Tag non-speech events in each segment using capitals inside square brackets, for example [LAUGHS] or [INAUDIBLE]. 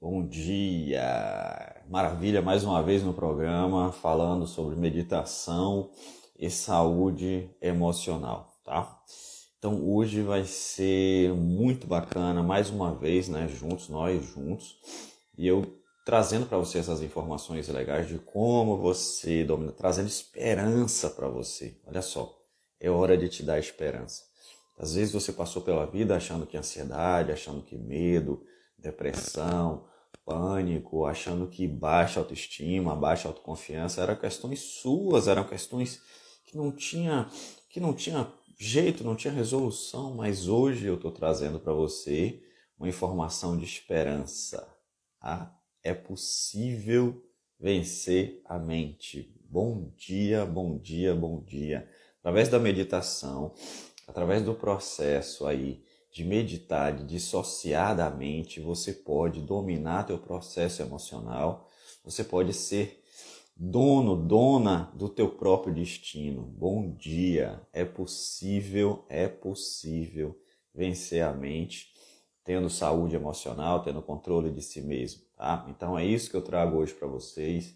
Bom dia! Maravilha, mais uma vez no programa falando sobre meditação e saúde emocional, tá? Então hoje vai ser muito bacana, mais uma vez, né, juntos, nós juntos, e eu trazendo para você essas informações legais de como você domina, trazendo esperança para você. Olha só, é hora de te dar esperança. Às vezes você passou pela vida achando que ansiedade, achando que medo, depressão, pânico, achando que baixa autoestima, baixa autoconfiança eram questões suas, eram questões que não tinha que não tinha jeito, não tinha resolução, mas hoje eu estou trazendo para você uma informação de esperança. Ah, é possível vencer a mente. Bom dia, bom dia, bom dia. Através da meditação, através do processo aí de meditar, de dissociar da mente, você pode dominar teu processo emocional, você pode ser dono, dona do teu próprio destino. Bom dia. É possível, é possível vencer a mente tendo saúde emocional, tendo controle de si mesmo, tá? Então é isso que eu trago hoje para vocês.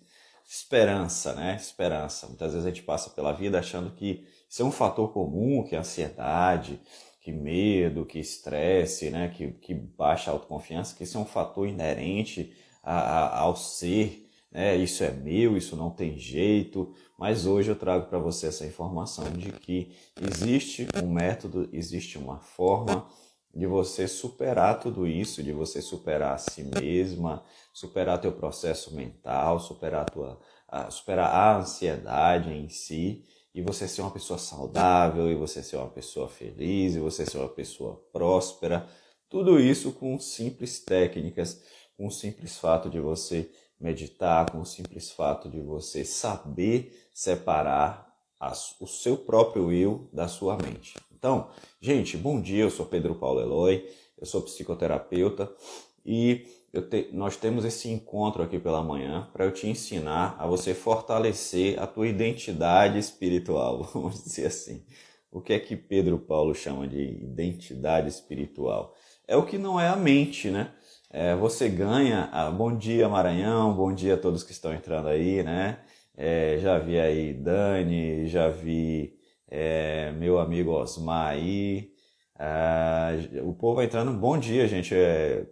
Esperança, né? Esperança. Muitas vezes a gente passa pela vida achando que isso é um fator comum, que a ansiedade, que medo, que estresse, né, que, que baixa autoconfiança, que isso é um fator inerente a, a, ao ser, né, isso é meu, isso não tem jeito, mas hoje eu trago para você essa informação de que existe um método, existe uma forma de você superar tudo isso, de você superar a si mesma, superar teu processo mental, superar a tua, a, superar a ansiedade em si e você ser uma pessoa saudável, e você ser uma pessoa feliz, e você ser uma pessoa próspera. Tudo isso com simples técnicas, com o simples fato de você meditar, com o simples fato de você saber separar o seu próprio eu da sua mente. Então, gente, bom dia, eu sou Pedro Paulo Eloy, eu sou psicoterapeuta e te, nós temos esse encontro aqui pela manhã para eu te ensinar a você fortalecer a tua identidade espiritual, [LAUGHS] vamos dizer assim. O que é que Pedro Paulo chama de identidade espiritual? É o que não é a mente, né? É, você ganha. Ah, bom dia, Maranhão, bom dia a todos que estão entrando aí, né? É, já vi aí Dani, já vi é, meu amigo Osmar aí. Ah, o povo entrando. Bom dia, gente. É,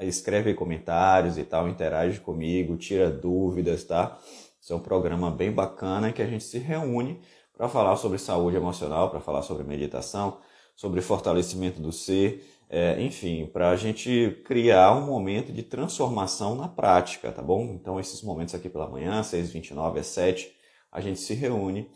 escreve comentários e tal, interage comigo, tira dúvidas, tá? Isso é um programa bem bacana que a gente se reúne para falar sobre saúde emocional, para falar sobre meditação, sobre fortalecimento do ser, é, enfim, para a gente criar um momento de transformação na prática, tá bom? Então, esses momentos aqui pela manhã, 6h29 às 7 a gente se reúne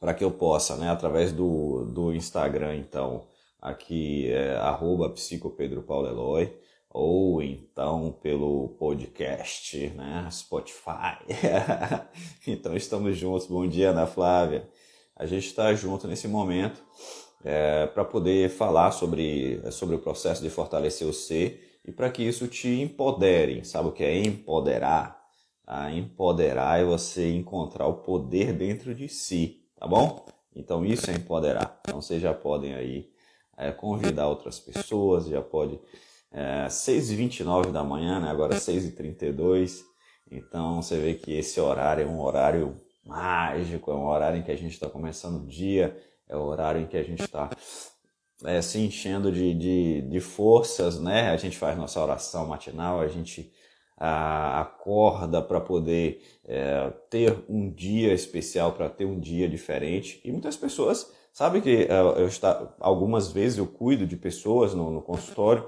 para que eu possa, né, através do, do Instagram, então, aqui é arroba psicopedropauleloy, ou então pelo podcast, né? Spotify. [LAUGHS] então estamos juntos. Bom dia, Ana Flávia. A gente está junto nesse momento é, para poder falar sobre, sobre o processo de fortalecer o ser e para que isso te empodere. Sabe o que é empoderar? A ah, empoderar é você encontrar o poder dentro de si, tá bom? Então isso é empoderar. Então vocês já podem aí é, convidar outras pessoas, já pode é, 6h29 da manhã, né? agora 6h32. Então você vê que esse horário é um horário mágico, é um horário em que a gente está começando o dia, é o horário em que a gente está é, se enchendo de, de, de, forças, né? A gente faz nossa oração matinal, a gente a, acorda para poder é, ter um dia especial, para ter um dia diferente. E muitas pessoas, sabe que é, eu está, algumas vezes eu cuido de pessoas no, no consultório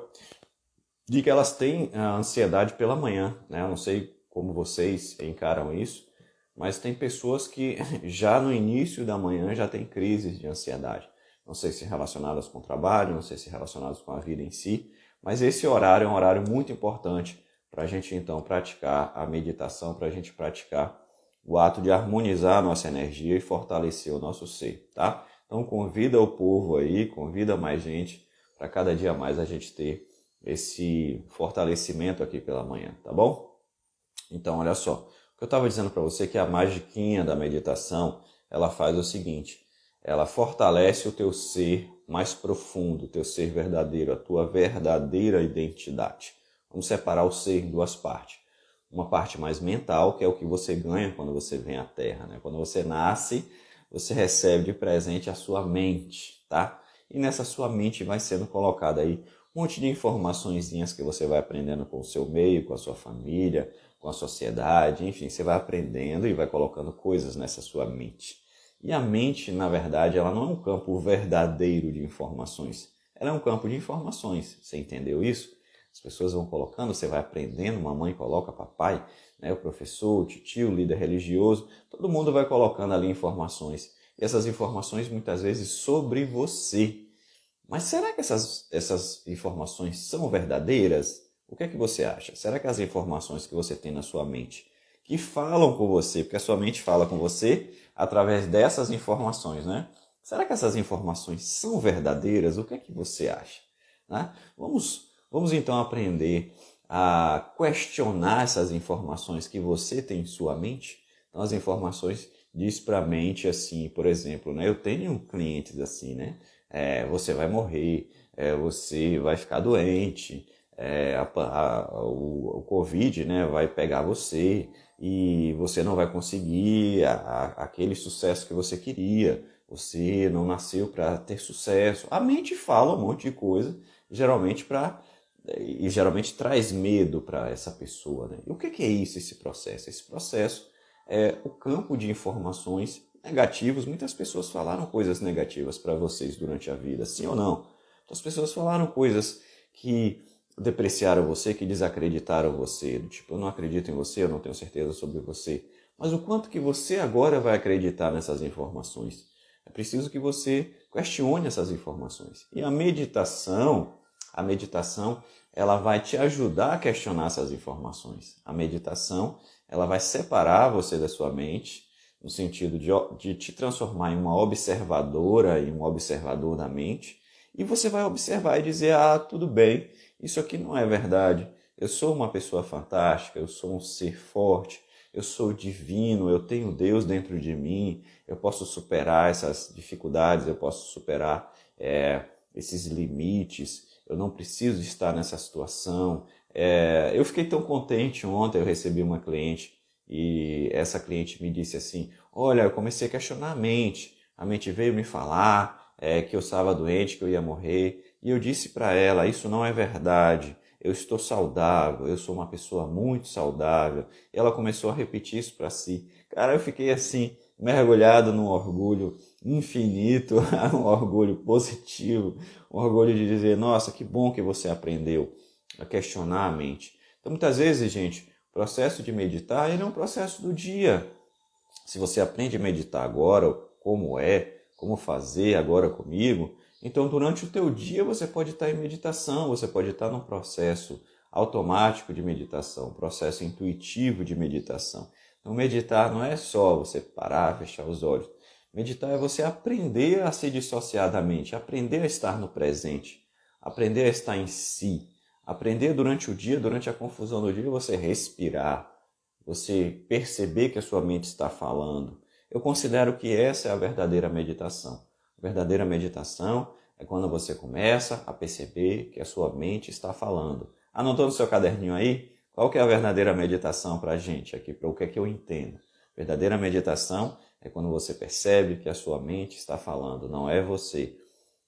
de que elas têm a ansiedade pela manhã, né? Eu não sei como vocês encaram isso, mas tem pessoas que [LAUGHS] já no início da manhã já têm crises de ansiedade. Não sei se relacionadas com o trabalho, não sei se relacionadas com a vida em si, mas esse horário é um horário muito importante para a gente então praticar a meditação, para a gente praticar o ato de harmonizar a nossa energia e fortalecer o nosso ser, tá? Então convida o povo aí, convida mais gente para cada dia mais a gente ter esse fortalecimento aqui pela manhã, tá bom? Então, olha só, o que eu estava dizendo para você é que a magiquinha da meditação, ela faz o seguinte, ela fortalece o teu ser mais profundo, o teu ser verdadeiro, a tua verdadeira identidade. Vamos separar o ser em duas partes. Uma parte mais mental, que é o que você ganha quando você vem à Terra. Né? Quando você nasce, você recebe de presente a sua mente, tá? E nessa sua mente vai sendo colocada aí um monte de informações que você vai aprendendo com o seu meio, com a sua família, com a sociedade, enfim, você vai aprendendo e vai colocando coisas nessa sua mente. E a mente, na verdade, ela não é um campo verdadeiro de informações. Ela é um campo de informações. Você entendeu isso? As pessoas vão colocando, você vai aprendendo, mamãe coloca papai, né, o professor, o tio, o líder religioso, todo mundo vai colocando ali informações. E essas informações muitas vezes sobre você. Mas será que essas, essas informações são verdadeiras? O que é que você acha? Será que as informações que você tem na sua mente, que falam com você, porque a sua mente fala com você através dessas informações, né? Será que essas informações são verdadeiras? O que é que você acha? Né? Vamos, vamos então aprender a questionar essas informações que você tem em sua mente. Então, as informações diz para a mente assim, por exemplo, né? Eu tenho clientes assim, né? É, você vai morrer, é, você vai ficar doente, é, a, a, o, o, Covid né, vai pegar você e você não vai conseguir a, aquele sucesso que você queria, você não nasceu para ter sucesso. A mente fala um monte de coisa, geralmente para e geralmente traz medo para essa pessoa. Né? E o que é isso, esse processo? Esse processo é o campo de informações negativos. Muitas pessoas falaram coisas negativas para vocês durante a vida, sim ou não? As pessoas falaram coisas que depreciaram você, que desacreditaram você, tipo, eu não acredito em você, eu não tenho certeza sobre você. Mas o quanto que você agora vai acreditar nessas informações? É preciso que você questione essas informações. E a meditação, a meditação, ela vai te ajudar a questionar essas informações. A meditação, ela vai separar você da sua mente, no sentido de, de te transformar em uma observadora e um observador da mente, e você vai observar e dizer: ah, tudo bem, isso aqui não é verdade. Eu sou uma pessoa fantástica, eu sou um ser forte, eu sou divino, eu tenho Deus dentro de mim, eu posso superar essas dificuldades, eu posso superar é, esses limites, eu não preciso estar nessa situação. É, eu fiquei tão contente ontem, eu recebi uma cliente e essa cliente me disse assim: Olha, eu comecei a questionar a mente, a mente veio me falar é, que eu estava doente, que eu ia morrer, e eu disse para ela: Isso não é verdade. Eu estou saudável, eu sou uma pessoa muito saudável. E ela começou a repetir isso para si. Cara, eu fiquei assim, mergulhado num orgulho infinito, [LAUGHS] um orgulho positivo, um orgulho de dizer: Nossa, que bom que você aprendeu a questionar a mente. Então, muitas vezes, gente, processo de meditar ele é um processo do dia. Se você aprende a meditar agora, como é, como fazer agora comigo, então durante o teu dia você pode estar em meditação, você pode estar num processo automático de meditação, um processo intuitivo de meditação. Então meditar não é só você parar, fechar os olhos. Meditar é você aprender a se dissociar da mente, aprender a estar no presente, aprender a estar em si, Aprender durante o dia, durante a confusão do dia, você respirar, você perceber que a sua mente está falando. Eu considero que essa é a verdadeira meditação. A verdadeira meditação é quando você começa a perceber que a sua mente está falando. Anotou no seu caderninho aí? Qual que é a verdadeira meditação para a gente aqui, para o que é que eu entendo? Verdadeira meditação é quando você percebe que a sua mente está falando, não é você.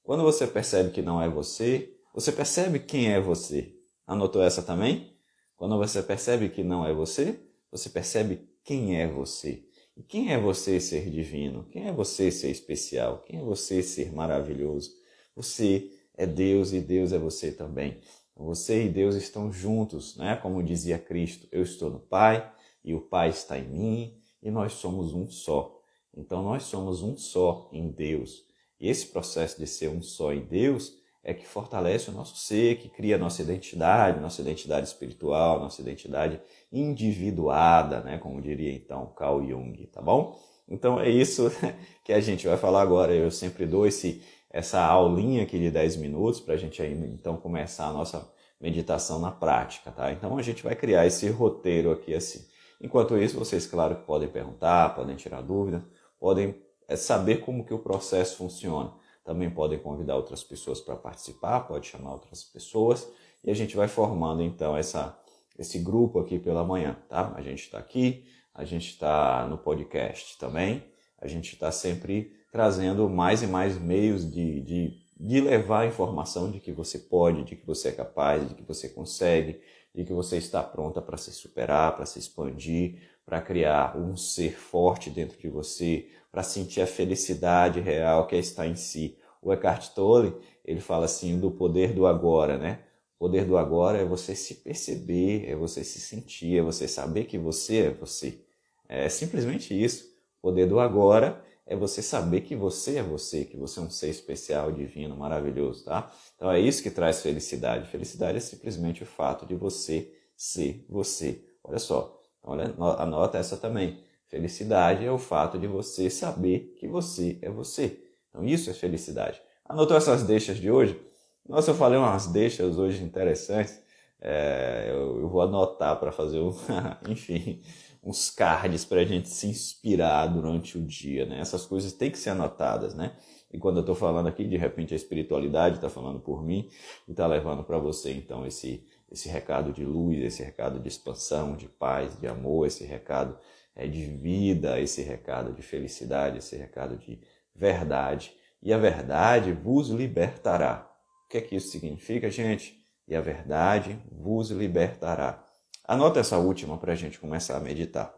Quando você percebe que não é você, você percebe quem é você? Anotou essa também? Quando você percebe que não é você, você percebe quem é você. E quem é você ser divino? Quem é você ser especial? Quem é você ser maravilhoso? Você é Deus e Deus é você também. Você e Deus estão juntos, né? Como dizia Cristo, eu estou no Pai e o Pai está em mim e nós somos um só. Então nós somos um só em Deus. E esse processo de ser um só em Deus é que fortalece o nosso ser, que cria nossa identidade, nossa identidade espiritual, nossa identidade individuada, né? Como diria então Carl Jung, tá bom? Então é isso [LAUGHS] que a gente vai falar agora. Eu sempre dou esse, essa aulinha aqui de 10 minutos para a gente ainda então começar a nossa meditação na prática, tá? Então a gente vai criar esse roteiro aqui assim. Enquanto isso, vocês, claro, podem perguntar, podem tirar dúvida, podem é, saber como que o processo funciona. Também podem convidar outras pessoas para participar, pode chamar outras pessoas e a gente vai formando então essa, esse grupo aqui pela manhã, tá? A gente está aqui, a gente está no podcast também, a gente está sempre trazendo mais e mais meios de, de, de levar a informação de que você pode, de que você é capaz, de que você consegue, de que você está pronta para se superar, para se expandir, para criar um ser forte dentro de você, para sentir a felicidade real que é estar em si. O Eckhart Tolle, ele fala assim do poder do agora, né? O poder do agora é você se perceber, é você se sentir, é você saber que você é você. É simplesmente isso. O poder do agora é você saber que você é você, que você é um ser especial, divino, maravilhoso, tá? Então é isso que traz felicidade. Felicidade é simplesmente o fato de você ser você. Olha só, Olha, anota essa também. Felicidade é o fato de você saber que você é você. Então isso é felicidade. Anotou essas deixas de hoje? Nossa, eu falei umas deixas hoje interessantes. É, eu, eu, vou anotar para fazer, um, [LAUGHS] enfim, uns cards para a gente se inspirar durante o dia. Né? Essas coisas têm que ser anotadas, né? E quando eu estou falando aqui, de repente a espiritualidade está falando por mim e está levando para você então esse esse recado de luz, esse recado de expansão, de paz, de amor, esse recado é, de vida, esse recado de felicidade, esse recado de verdade. E a verdade vos libertará. O que é que isso significa, gente? E a verdade vos libertará. Anota essa última para a gente começar a meditar.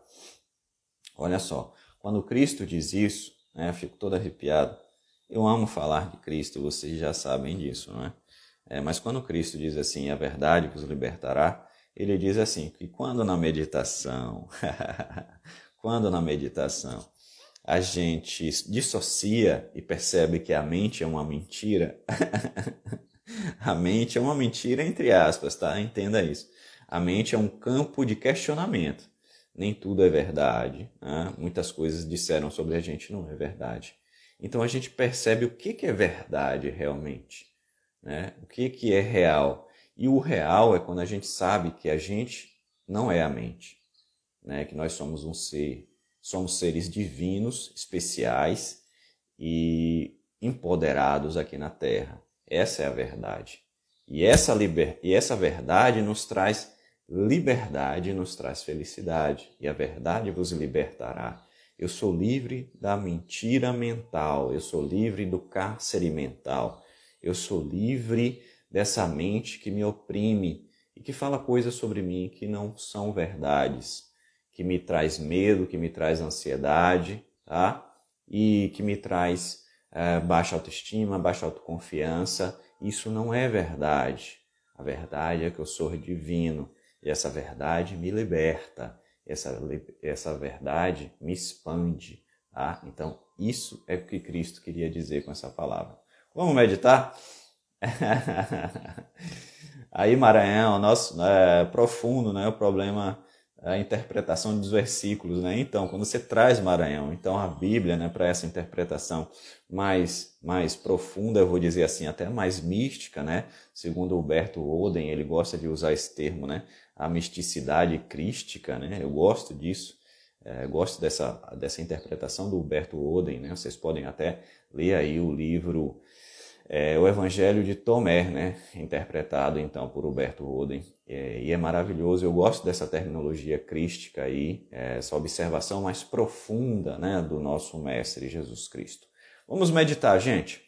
Olha só, quando Cristo diz isso, né, eu fico todo arrepiado. Eu amo falar de Cristo, vocês já sabem disso, não é? É, mas quando Cristo diz assim, a verdade vos libertará, ele diz assim, que quando na meditação, [LAUGHS] quando na meditação a gente dissocia e percebe que a mente é uma mentira, [LAUGHS] a mente é uma mentira entre aspas, tá? Entenda isso. A mente é um campo de questionamento. Nem tudo é verdade. Né? Muitas coisas disseram sobre a gente não é verdade. Então a gente percebe o que é verdade realmente né? O que, que é real? E o real é quando a gente sabe que a gente não é a mente, né? que nós somos um ser, somos seres divinos, especiais e empoderados aqui na Terra. Essa é a verdade. E essa, liber... e essa verdade nos traz liberdade, nos traz felicidade. E a verdade vos libertará. Eu sou livre da mentira mental, eu sou livre do cárcere mental. Eu sou livre dessa mente que me oprime e que fala coisas sobre mim que não são verdades, que me traz medo, que me traz ansiedade, tá? E que me traz é, baixa autoestima, baixa autoconfiança. Isso não é verdade. A verdade é que eu sou divino e essa verdade me liberta. Essa, essa verdade me expande. Tá? Então, isso é o que Cristo queria dizer com essa palavra. Vamos meditar? [LAUGHS] Aí, Maranhão, nosso, é profundo né, o problema, a interpretação dos versículos. Né? Então, quando você traz Maranhão, então a Bíblia né, para essa interpretação mais, mais profunda, eu vou dizer assim, até mais mística, né? segundo Huberto Oden, ele gosta de usar esse termo, né? a misticidade crística, né? eu gosto disso. É, gosto dessa, dessa interpretação do Huberto Oden, né? Vocês podem até ler aí o livro é, o Evangelho de Tomé, né? interpretado então por Huberto Roden. É, e é maravilhoso, eu gosto dessa terminologia crística aí, é, essa observação mais profunda né, do nosso Mestre Jesus Cristo. Vamos meditar, gente.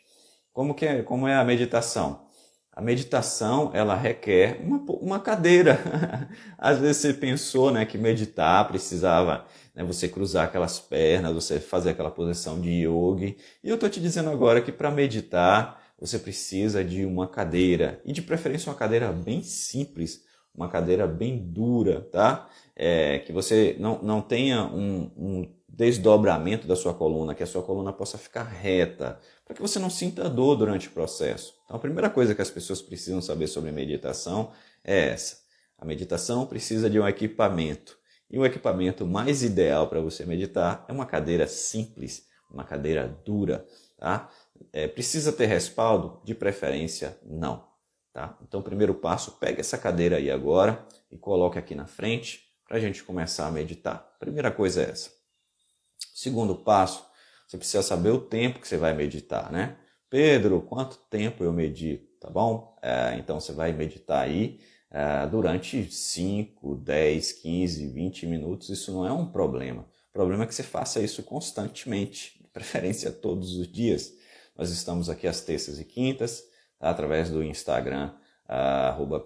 Como, que é, como é a meditação? A meditação ela requer uma, uma cadeira. [LAUGHS] Às vezes você pensou né, que meditar precisava né, você cruzar aquelas pernas, você fazer aquela posição de yoga. E eu estou te dizendo agora que para meditar você precisa de uma cadeira e de preferência uma cadeira bem simples, uma cadeira bem dura, tá? É, que você não, não tenha um, um desdobramento da sua coluna, que a sua coluna possa ficar reta, para que você não sinta dor durante o processo. Então, a primeira coisa que as pessoas precisam saber sobre meditação é essa. A meditação precisa de um equipamento. E o equipamento mais ideal para você meditar é uma cadeira simples, uma cadeira dura, tá? É, precisa ter respaldo? De preferência, não. Tá? Então, primeiro passo, pega essa cadeira aí agora e coloque aqui na frente para a gente começar a meditar. Primeira coisa é essa. Segundo passo, você precisa saber o tempo que você vai meditar, né? Pedro, quanto tempo eu medito? tá bom? É, então você vai meditar aí é, durante 5, 10, 15, 20 minutos, isso não é um problema. O problema é que você faça isso constantemente, de preferência todos os dias. Nós estamos aqui às terças e quintas, tá? através do Instagram, arroba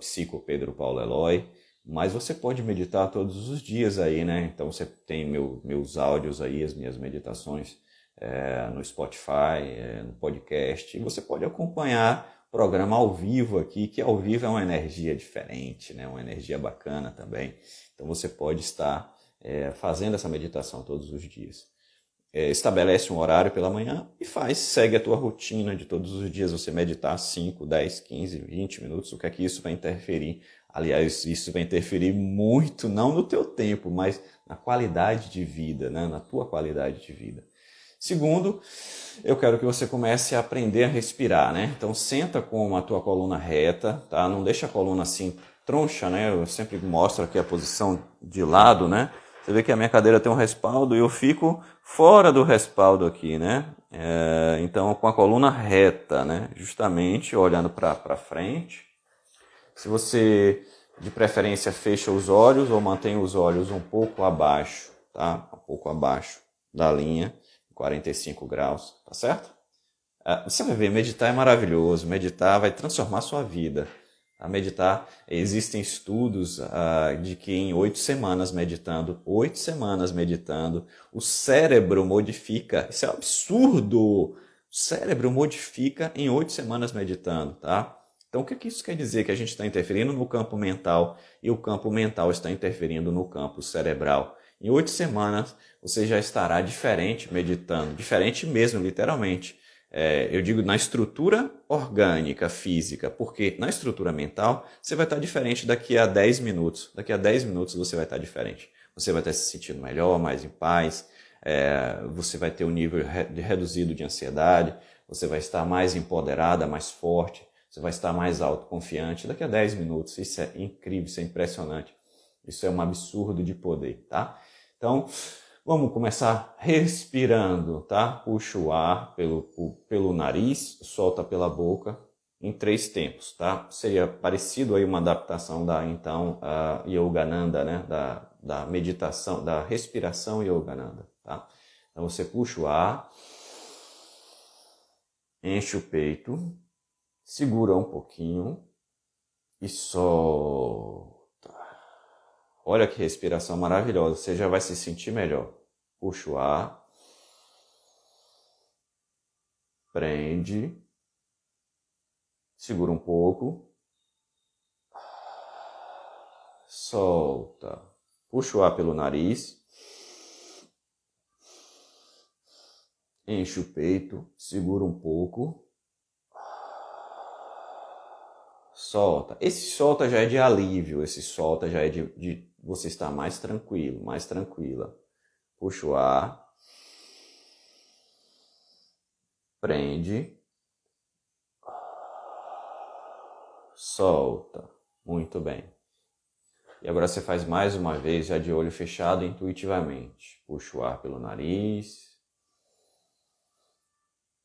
mas você pode meditar todos os dias aí, né? Então você tem meu, meus áudios aí, as minhas meditações é, no Spotify, é, no podcast, e você pode acompanhar o programa ao vivo aqui, que ao vivo é uma energia diferente, né? uma energia bacana também. Então você pode estar é, fazendo essa meditação todos os dias. É, estabelece um horário pela manhã e faz, segue a tua rotina de todos os dias, você meditar 5, 10, 15, 20 minutos, o que é que isso vai interferir? Aliás, isso vai interferir muito, não no teu tempo, mas na qualidade de vida, né? na tua qualidade de vida. Segundo, eu quero que você comece a aprender a respirar, né? Então senta com a tua coluna reta, tá? Não deixa a coluna assim troncha, né? Eu sempre mostro aqui a posição de lado, né? Você vê que a minha cadeira tem um respaldo e eu fico fora do respaldo aqui, né? É, então com a coluna reta, né? Justamente olhando para frente. Se você de preferência fecha os olhos ou mantém os olhos um pouco abaixo, tá? Um pouco abaixo da linha 45 graus, tá certo? Ah, você vai ver, meditar é maravilhoso, meditar vai transformar sua vida. A meditar, existem estudos uh, de que em oito semanas meditando, oito semanas meditando, o cérebro modifica. Isso é um absurdo! O cérebro modifica em oito semanas meditando, tá? Então, o que, que isso quer dizer? Que a gente está interferindo no campo mental e o campo mental está interferindo no campo cerebral. Em oito semanas você já estará diferente meditando, diferente mesmo, literalmente. É, eu digo na estrutura orgânica, física, porque na estrutura mental você vai estar diferente daqui a 10 minutos. Daqui a 10 minutos você vai estar diferente. Você vai estar se sentindo melhor, mais em paz, é, você vai ter um nível re reduzido de ansiedade, você vai estar mais empoderada, mais forte, você vai estar mais autoconfiante daqui a 10 minutos. Isso é incrível, isso é impressionante. Isso é um absurdo de poder, tá? Então, vamos começar respirando, tá? Puxa o ar pelo, pelo nariz, solta pela boca em três tempos, tá? Seria parecido aí uma adaptação da, então, a Yogananda, né? Da, da meditação, da respiração Yogananda, tá? Então, você puxa o ar, enche o peito, segura um pouquinho e solta. Olha que respiração maravilhosa, você já vai se sentir melhor. Puxa o ar. Prende. Segura um pouco. Solta. Puxa o ar pelo nariz. Enche o peito, segura um pouco. Solta. Esse solta já é de alívio, esse solta já é de, de você está mais tranquilo, mais tranquila. Puxa o ar. Prende. Solta. Muito bem. E agora você faz mais uma vez, já de olho fechado, intuitivamente. Puxa o ar pelo nariz.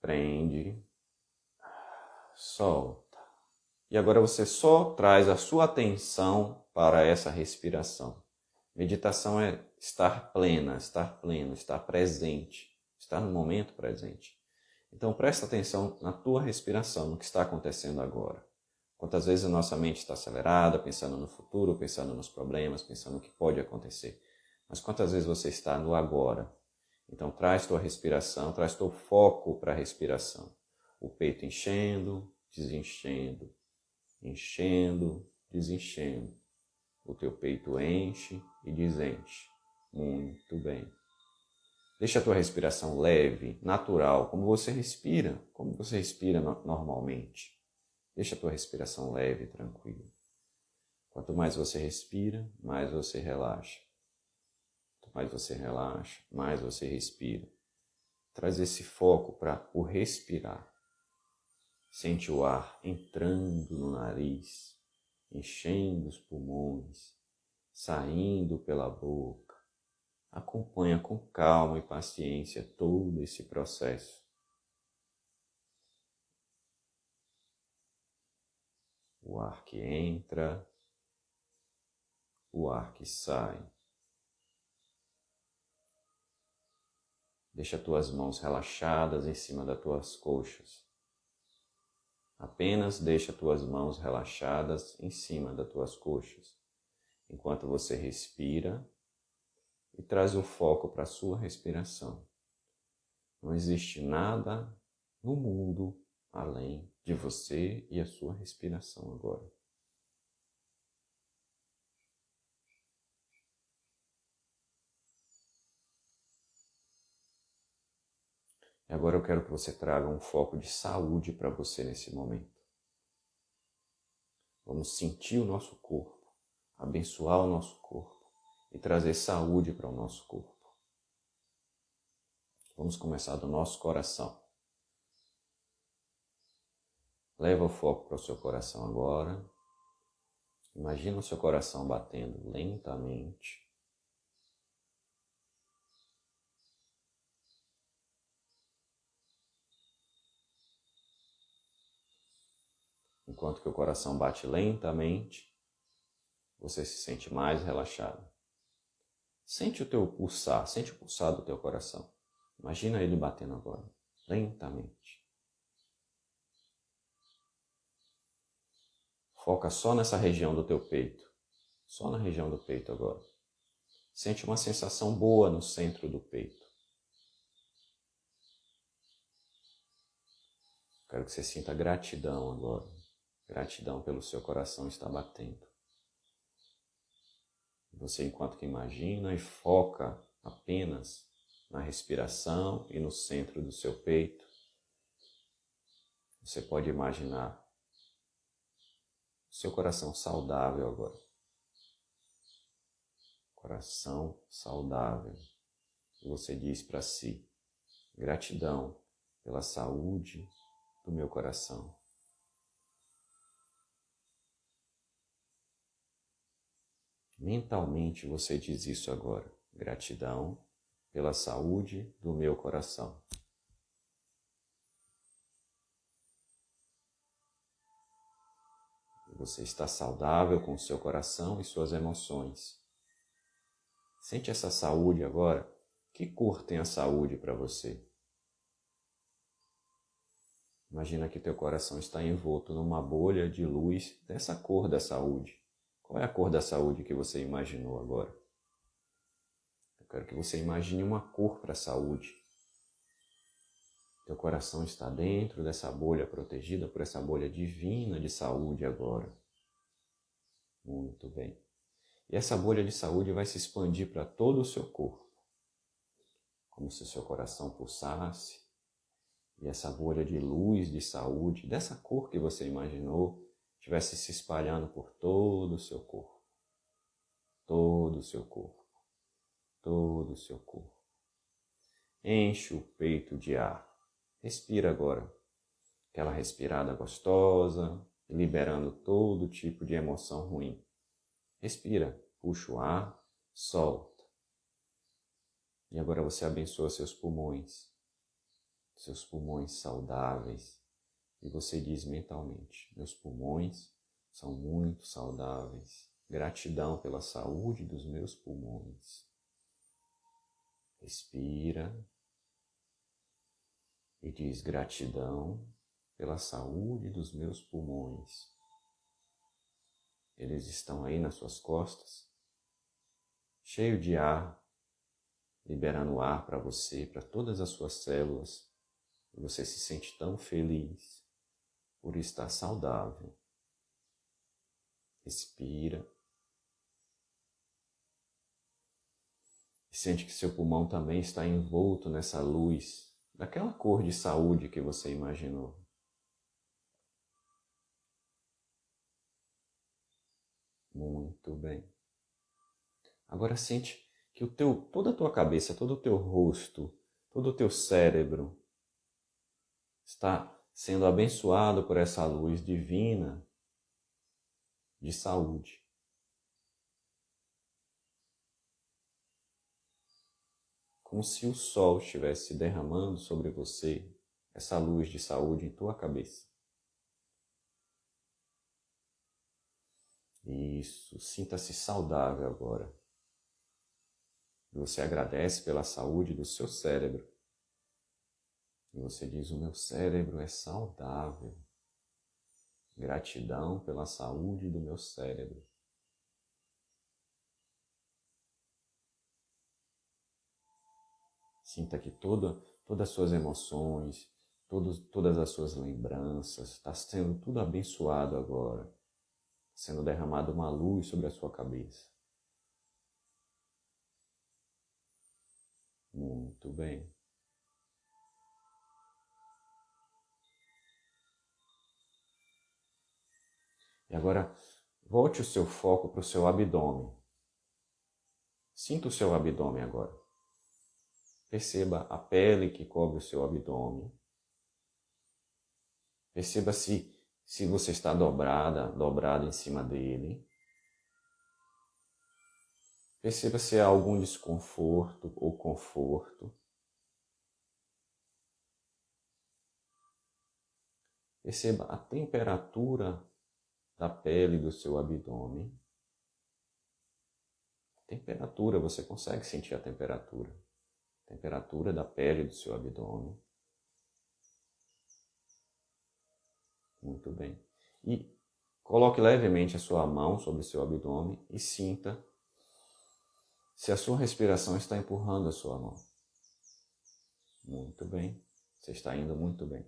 Prende. Solta. E agora você só traz a sua atenção para essa respiração. Meditação é estar plena, estar pleno, estar presente, estar no momento presente. Então presta atenção na tua respiração, no que está acontecendo agora. Quantas vezes a nossa mente está acelerada, pensando no futuro, pensando nos problemas, pensando no que pode acontecer. Mas quantas vezes você está no agora? Então traz tua respiração, traz teu foco para a respiração. O peito enchendo, desenchendo, enchendo, desenchendo. O teu peito enche e desenche. Muito bem. Deixa a tua respiração leve, natural, como você respira, como você respira normalmente. Deixa a tua respiração leve e tranquila. Quanto mais você respira, mais você relaxa. Quanto mais você relaxa, mais você respira. Traz esse foco para o respirar. Sente o ar entrando no nariz, enchendo os pulmões, saindo pela boca. Acompanha com calma e paciência todo esse processo. o ar que entra, o ar que sai. Deixa tuas mãos relaxadas em cima das tuas coxas. Apenas deixa tuas mãos relaxadas em cima das tuas coxas, enquanto você respira e traz o foco para a sua respiração. Não existe nada no mundo além de você e a sua respiração agora. E agora eu quero que você traga um foco de saúde para você nesse momento. Vamos sentir o nosso corpo, abençoar o nosso corpo e trazer saúde para o nosso corpo. Vamos começar do nosso coração. Leva o foco para o seu coração agora. Imagina o seu coração batendo lentamente. Enquanto que o coração bate lentamente, você se sente mais relaxado. Sente o teu pulsar, sente o pulsar do teu coração. Imagina ele batendo agora, lentamente. Foca só nessa região do teu peito, só na região do peito agora. Sente uma sensação boa no centro do peito. Quero que você sinta gratidão agora. Gratidão pelo seu coração estar batendo. Você, enquanto que imagina e foca apenas na respiração e no centro do seu peito, você pode imaginar o seu coração saudável agora. Coração saudável. E você diz para si: gratidão pela saúde do meu coração. Mentalmente você diz isso agora. Gratidão pela saúde do meu coração. Você está saudável com seu coração e suas emoções. Sente essa saúde agora. Que cor tem a saúde para você? Imagina que teu coração está envolto numa bolha de luz dessa cor da saúde. Qual é a cor da saúde que você imaginou agora? Eu quero que você imagine uma cor para a saúde. Teu coração está dentro dessa bolha protegida por essa bolha divina de saúde agora. Muito bem. E essa bolha de saúde vai se expandir para todo o seu corpo, como se o seu coração pulsasse. E essa bolha de luz, de saúde, dessa cor que você imaginou, estivesse se espalhando por todo o seu corpo. Todo o seu corpo. Todo o seu corpo. Enche o peito de ar. Respira agora. Aquela respirada gostosa, liberando todo tipo de emoção ruim. Respira, puxa o ar, solta. E agora você abençoa seus pulmões, seus pulmões saudáveis, e você diz mentalmente: Meus pulmões são muito saudáveis. Gratidão pela saúde dos meus pulmões. Respira e diz gratidão pela saúde dos meus pulmões. Eles estão aí nas suas costas, cheio de ar, liberando ar para você, para todas as suas células. E você se sente tão feliz por estar saudável. Respira. E sente que seu pulmão também está envolto nessa luz, daquela cor de saúde que você imaginou. Muito bem. Agora sente que o teu, toda a tua cabeça, todo o teu rosto, todo o teu cérebro está sendo abençoado por essa luz divina de saúde. Como se o sol estivesse derramando sobre você essa luz de saúde em tua cabeça. Isso, sinta-se saudável agora. Você agradece pela saúde do seu cérebro. E você diz: O meu cérebro é saudável. Gratidão pela saúde do meu cérebro. Sinta que toda, todas as suas emoções, todos, todas as suas lembranças, está sendo tudo abençoado agora, sendo derramada uma luz sobre a sua cabeça. Muito bem. E agora, volte o seu foco para o seu abdômen. Sinta o seu abdômen agora. Perceba a pele que cobre o seu abdômen. Perceba se, se você está dobrada, dobrado em cima dele. Perceba se há algum desconforto ou conforto. Perceba a temperatura da pele do seu abdômen. Temperatura, você consegue sentir a temperatura temperatura da pele do seu abdômen. Muito bem. E coloque levemente a sua mão sobre o seu abdômen e sinta se a sua respiração está empurrando a sua mão. Muito bem. Você está indo muito bem.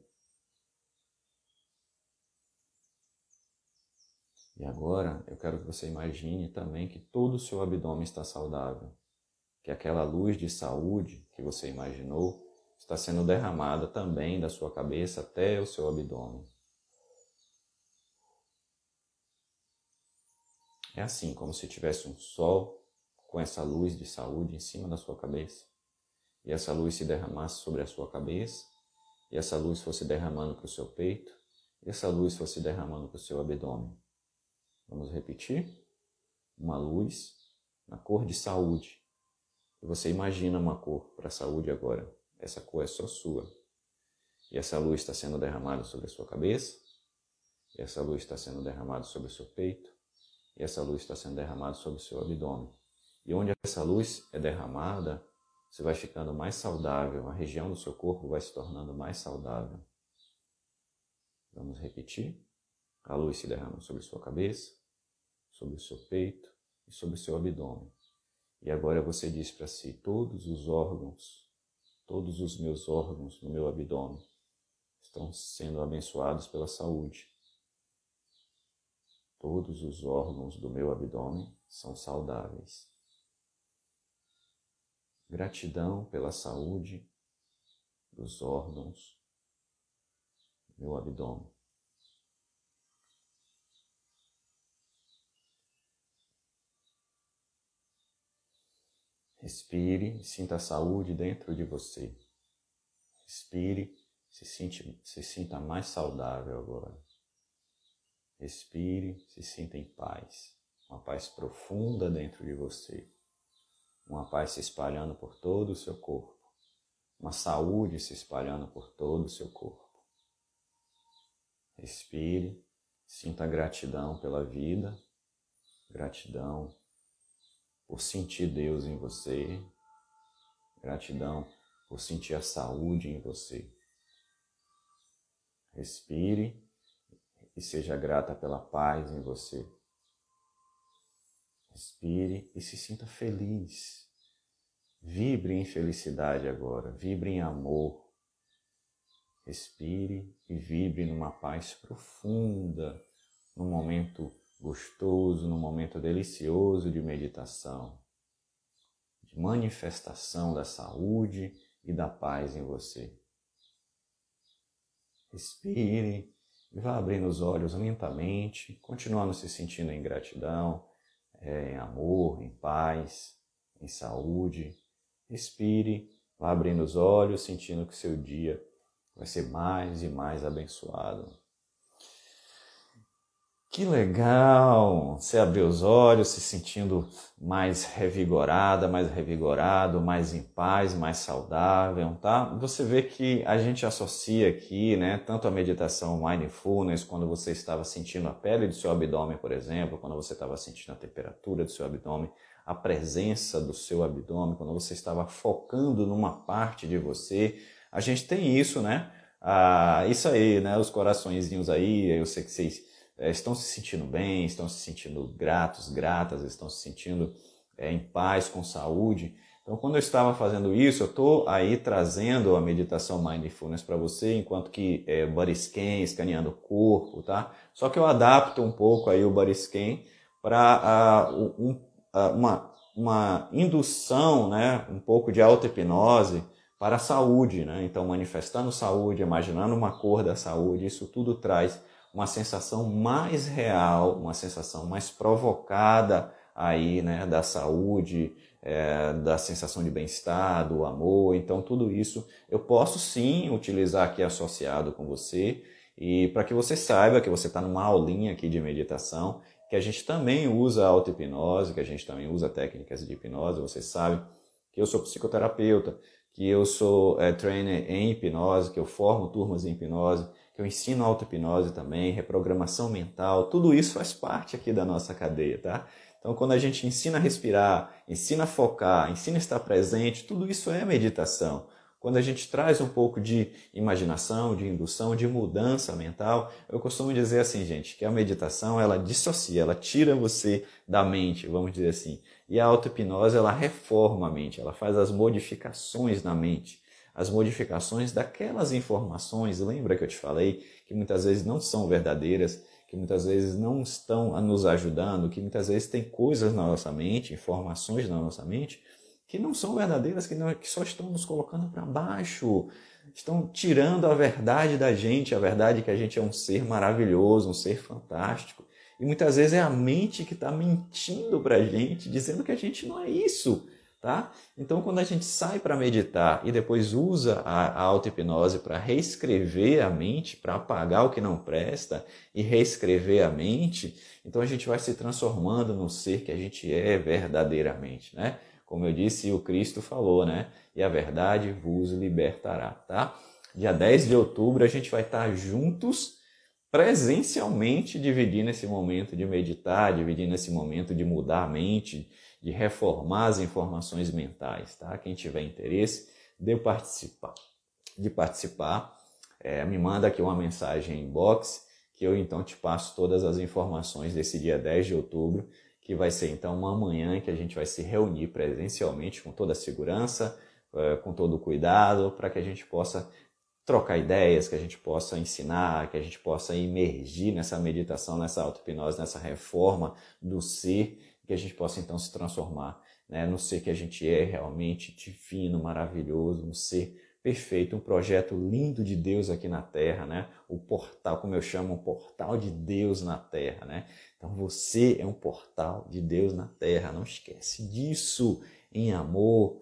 E agora eu quero que você imagine também que todo o seu abdômen está saudável que aquela luz de saúde que você imaginou está sendo derramada também da sua cabeça até o seu abdômen. É assim, como se tivesse um sol com essa luz de saúde em cima da sua cabeça, e essa luz se derramasse sobre a sua cabeça, e essa luz fosse derramando para o seu peito, e essa luz fosse derramando para o seu abdômen. Vamos repetir? Uma luz na cor de saúde você imagina uma cor para a saúde agora. Essa cor é só sua. E essa luz está sendo derramada sobre a sua cabeça. E essa luz está sendo derramada sobre o seu peito. E essa luz está sendo derramada sobre o seu abdômen. E onde essa luz é derramada, você vai ficando mais saudável. A região do seu corpo vai se tornando mais saudável. Vamos repetir. A luz se derrama sobre sua cabeça, sobre o seu peito e sobre o seu abdômen. E agora você diz para si: todos os órgãos, todos os meus órgãos no meu abdômen estão sendo abençoados pela saúde. Todos os órgãos do meu abdômen são saudáveis. Gratidão pela saúde dos órgãos do meu abdômen. Respire, sinta a saúde dentro de você. Respire, se, sente, se sinta mais saudável agora. Respire, se sinta em paz. Uma paz profunda dentro de você. Uma paz se espalhando por todo o seu corpo. Uma saúde se espalhando por todo o seu corpo. Respire, sinta gratidão pela vida, gratidão por sentir Deus em você, gratidão por sentir a saúde em você. Respire e seja grata pela paz em você. Respire e se sinta feliz. Vibre em felicidade agora, vibre em amor. Respire e vibre numa paz profunda, num momento gostoso, num momento delicioso de meditação, de manifestação da saúde e da paz em você. Respire e vá abrindo os olhos lentamente, continuando se sentindo em gratidão, é, em amor, em paz, em saúde. Respire, vá abrindo os olhos, sentindo que seu dia vai ser mais e mais abençoado. Que legal! Você abriu os olhos, se sentindo mais revigorada, mais revigorado, mais em paz, mais saudável, tá? Você vê que a gente associa aqui, né, tanto a meditação mindfulness, quando você estava sentindo a pele do seu abdômen, por exemplo, quando você estava sentindo a temperatura do seu abdômen, a presença do seu abdômen, quando você estava focando numa parte de você, a gente tem isso, né? Ah, isso aí, né? Os coraçõezinhos aí, eu sei que vocês estão se sentindo bem, estão se sentindo gratos, gratas, estão se sentindo é, em paz, com saúde. Então, quando eu estava fazendo isso, eu estou aí trazendo a meditação Mindfulness para você, enquanto que é, Body Scan, escaneando o corpo, tá? Só que eu adapto um pouco aí o Body Scan para uh, um, uh, uma, uma indução, né? Um pouco de auto-hipnose para a saúde, né? Então, manifestando saúde, imaginando uma cor da saúde, isso tudo traz uma sensação mais real, uma sensação mais provocada aí, né, da saúde, é, da sensação de bem-estar, do amor. Então, tudo isso eu posso sim utilizar aqui associado com você e para que você saiba que você está numa aulinha aqui de meditação, que a gente também usa auto-hipnose, que a gente também usa técnicas de hipnose. Você sabe que eu sou psicoterapeuta, que eu sou é, trainer em hipnose, que eu formo turmas em hipnose eu ensino auto-hipnose também, reprogramação mental, tudo isso faz parte aqui da nossa cadeia, tá? Então, quando a gente ensina a respirar, ensina a focar, ensina a estar presente, tudo isso é meditação. Quando a gente traz um pouco de imaginação, de indução, de mudança mental, eu costumo dizer assim, gente, que a meditação ela dissocia, ela tira você da mente, vamos dizer assim. E a auto-hipnose ela reforma a mente, ela faz as modificações na mente as modificações daquelas informações, lembra que eu te falei, que muitas vezes não são verdadeiras, que muitas vezes não estão nos ajudando, que muitas vezes tem coisas na nossa mente, informações na nossa mente, que não são verdadeiras, que, não, que só estão nos colocando para baixo, estão tirando a verdade da gente, a verdade que a gente é um ser maravilhoso, um ser fantástico. E muitas vezes é a mente que está mentindo para a gente, dizendo que a gente não é isso, Tá? Então, quando a gente sai para meditar e depois usa a, auto-hipnose para reescrever a mente, para apagar o que não presta e reescrever a mente, então a gente vai se transformando no ser que a gente é verdadeiramente, né? Como eu disse, o Cristo falou, né? E a verdade vos libertará, tá? Dia 10 de outubro a gente vai estar juntos presencialmente dividindo esse momento de meditar, dividindo esse momento de mudar a mente, de reformar as informações mentais, tá? Quem tiver interesse de participar, de participar, é, me manda aqui uma mensagem inbox que eu então te passo todas as informações desse dia 10 de outubro, que vai ser então uma manhã que a gente vai se reunir presencialmente com toda a segurança, é, com todo o cuidado, para que a gente possa trocar ideias, que a gente possa ensinar, que a gente possa emergir nessa meditação, nessa auto-hipnose, nessa reforma do ser, que a gente possa então se transformar né, no ser que a gente é realmente divino, maravilhoso, um ser perfeito, um projeto lindo de Deus aqui na Terra, né? O portal, como eu chamo, um portal de Deus na Terra, né? Então você é um portal de Deus na Terra, não esquece disso, em amor,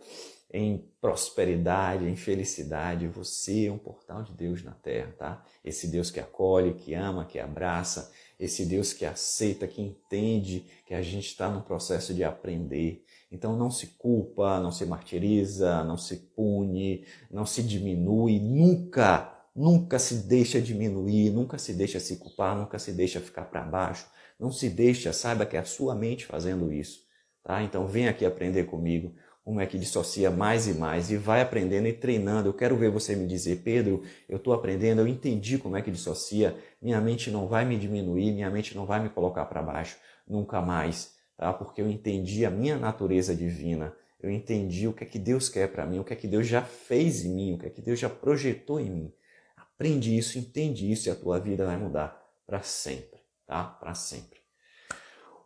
em prosperidade, em felicidade. Você é um portal de Deus na terra, tá? Esse Deus que acolhe, que ama, que abraça, esse Deus que aceita, que entende que a gente está no processo de aprender. Então não se culpa, não se martiriza, não se pune, não se diminui, nunca, nunca se deixa diminuir, nunca se deixa se culpar, nunca se deixa ficar para baixo. Não se deixa, saiba que é a sua mente fazendo isso, tá? Então vem aqui aprender comigo como é que dissocia mais e mais e vai aprendendo e treinando. Eu quero ver você me dizer, Pedro, eu estou aprendendo, eu entendi como é que dissocia, minha mente não vai me diminuir, minha mente não vai me colocar para baixo, nunca mais, tá? Porque eu entendi a minha natureza divina, eu entendi o que é que Deus quer para mim, o que é que Deus já fez em mim, o que é que Deus já projetou em mim. Aprende isso, entende isso e a tua vida vai mudar para sempre, tá? Para sempre.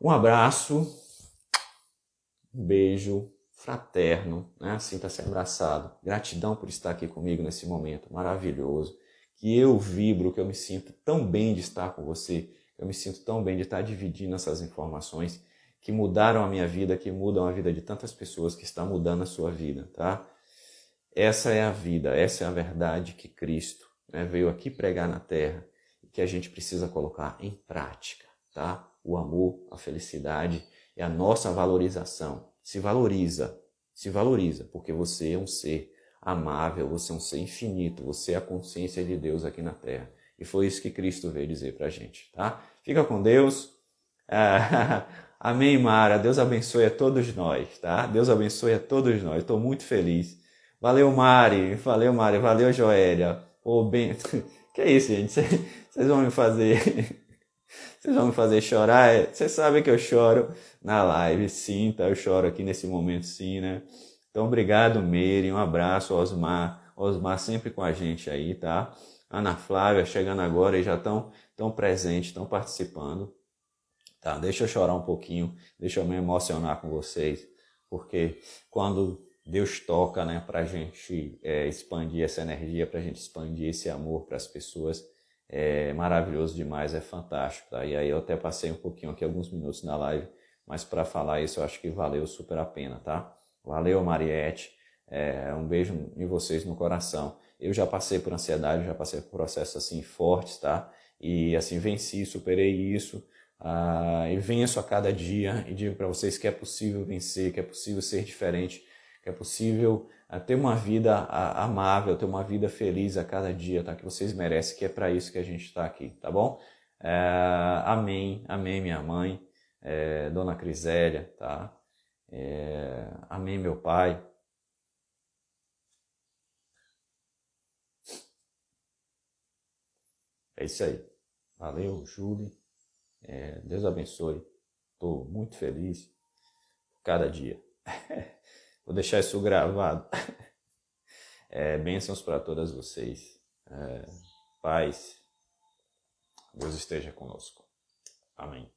Um abraço, um beijo fraterno, né? sinta-se abraçado. Gratidão por estar aqui comigo nesse momento maravilhoso. Que eu vibro, que eu me sinto tão bem de estar com você, que eu me sinto tão bem de estar dividindo essas informações que mudaram a minha vida, que mudam a vida de tantas pessoas, que está mudando a sua vida, tá? Essa é a vida, essa é a verdade que Cristo né, veio aqui pregar na terra e que a gente precisa colocar em prática, tá? O amor, a felicidade e a nossa valorização. Se valoriza, se valoriza, porque você é um ser amável, você é um ser infinito, você é a consciência de Deus aqui na Terra. E foi isso que Cristo veio dizer pra gente, tá? Fica com Deus. Ah, [LAUGHS] amém, Mara. Deus abençoe a todos nós, tá? Deus abençoe a todos nós. Estou muito feliz. Valeu, Mari. Valeu, Mari. Valeu, Joélia. Ô, bem... [LAUGHS] Que é isso, gente? Vocês vão me fazer... [LAUGHS] Vocês vão me fazer chorar? Vocês sabem que eu choro na live, sim, tá? Eu choro aqui nesse momento, sim, né? Então, obrigado, Meire. Um abraço, Osmar. Osmar sempre com a gente aí, tá? Ana Flávia chegando agora e já estão tão presentes, estão participando. Tá, deixa eu chorar um pouquinho, deixa eu me emocionar com vocês, porque quando Deus toca, né, para a gente é, expandir essa energia, para a gente expandir esse amor para as pessoas, é maravilhoso demais, é fantástico. Tá? E aí eu até passei um pouquinho aqui, alguns minutos na live, mas para falar isso eu acho que valeu super a pena, tá? Valeu, Mariette. É, um beijo em vocês no coração. Eu já passei por ansiedade, já passei por processos assim fortes, tá? E assim venci, superei isso. Ah, e venço a cada dia e digo para vocês que é possível vencer, que é possível ser diferente, que é possível ah, ter uma vida amável, ter uma vida feliz a cada dia, tá? Que vocês merecem, que é para isso que a gente está aqui, tá bom? É, amém, amém, minha mãe, é, Dona Crisélia, tá? É, amém, meu pai. É isso aí. Valeu, Júlio. É, Deus abençoe. Estou muito feliz cada dia. [LAUGHS] Vou deixar isso gravado. [LAUGHS] É, bênçãos para todas vocês. É, paz. Deus esteja conosco. Amém.